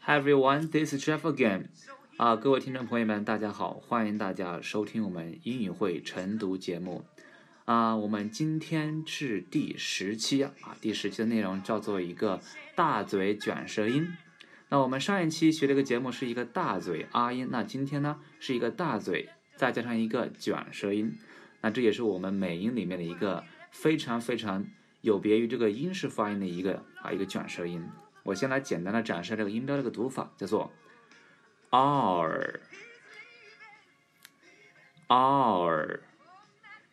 Hi everyone, this is Jeff again. 啊，各位听众朋友们，大家好，欢迎大家收听我们英语会晨读节目。啊，我们今天是第十期啊，第十期的内容叫做一个大嘴卷舌音。那我们上一期学这个节目是一个大嘴啊音，那今天呢是一个大嘴再加上一个卷舌音。那这也是我们美音里面的一个非常非常有别于这个英式发音的一个啊一个卷舌音。我先来简单的展示这个音标这个读法，叫做 r r。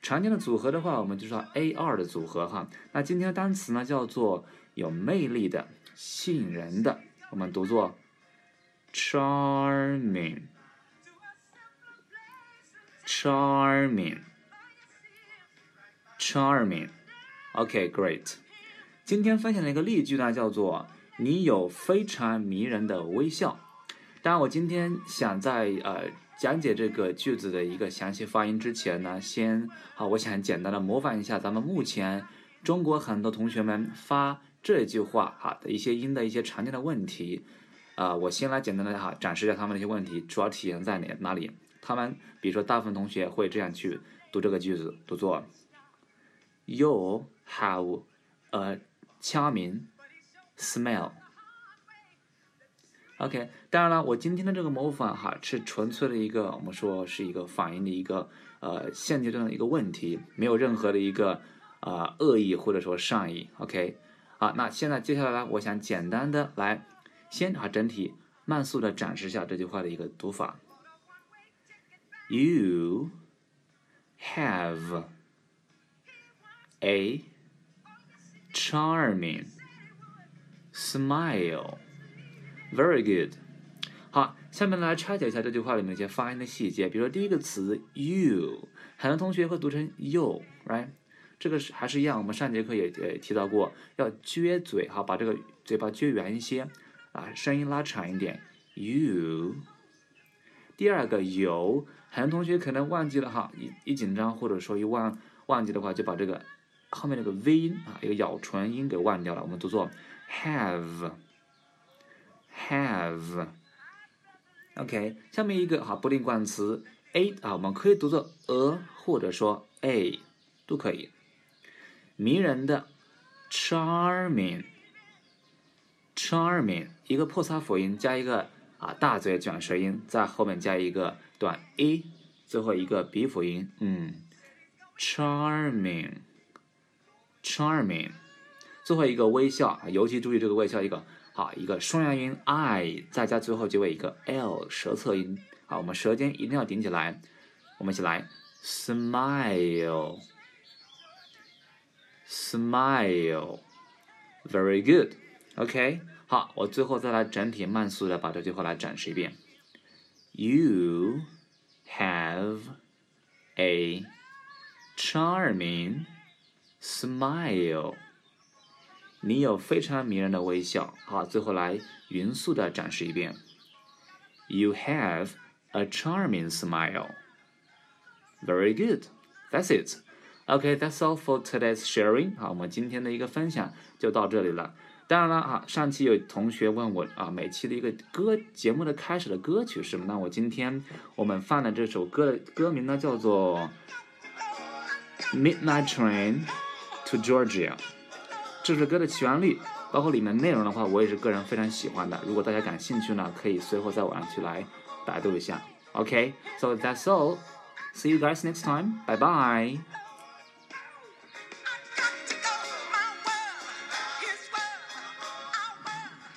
常见的组合的话，我们就说 a r 的组合哈。那今天的单词呢叫做有魅力的、吸引人的，我们读作 charming，charming。Charming, OK, great. 今天分享的一个例句呢，叫做“你有非常迷人的微笑”。当然，我今天想在呃讲解这个句子的一个详细发音之前呢，先好，我想简单的模仿一下咱们目前中国很多同学们发这句话哈的一些音的一些常见的问题。啊，我先来简单的哈展示一下他们的一些问题，主要体现在哪哪里？他们比如说，大部分同学会这样去读这个句子，读作。You have a charming smell. OK，当然了，我今天的这个模仿哈是纯粹的一个，我们说是一个反应的一个呃现阶段的一个问题，没有任何的一个啊恶意或者说善意。OK，好，那现在接下来我想简单的来先把整体慢速的展示一下这句话的一个读法。You have a charming smile. Very good. 好，下面来拆解一下这句话里面一些发音的细节。比如说第一个词 you，很多同学会读成 you，right？这个是还是一样，我们上节课也也提到过，要撅嘴，哈，把这个嘴巴撅圆一些，啊，声音拉长一点。you。第二个有，很多同学可能忘记了哈，一一紧张或者说一忘忘记的话，就把这个。后面那个 v 音啊，一个咬唇音给忘掉了，我们读作 have，have。OK，下面一个哈不定冠词 a 啊，我们可以读作 a 或者说 a 都可以。迷人的 charming，charming，一个破擦辅音加一个啊大嘴卷舌音，在后面加一个短 a，最后一个鼻辅音，嗯，charming。Charming，最后一个微笑啊，尤其注意这个微笑一个好一个双元音 i，再加最后结尾一个 l 舌侧音，好，我们舌尖一定要顶起来，我们一起来，smile，smile，very good，OK，好，我最后再来整体慢速的把这句话来展示一遍，You have a charming Smile，你有非常迷人的微笑。好，最后来匀速的展示一遍。You have a charming smile. Very good. That's it. Okay, that's all for today's sharing. 好，我们今天的一个分享就到这里了。当然了，哈，上期有同学问我啊，每期的一个歌节目的开始的歌曲是什么？那我今天我们放的这首歌的歌名呢，叫做《Midnight Train》。 To Georgia，这首歌的旋律，包括里面内容的话，我也是个人非常喜欢的。如果大家感兴趣呢，可以随后在网上去来百度一下。OK，so that's all. See you guys next time. Bye bye.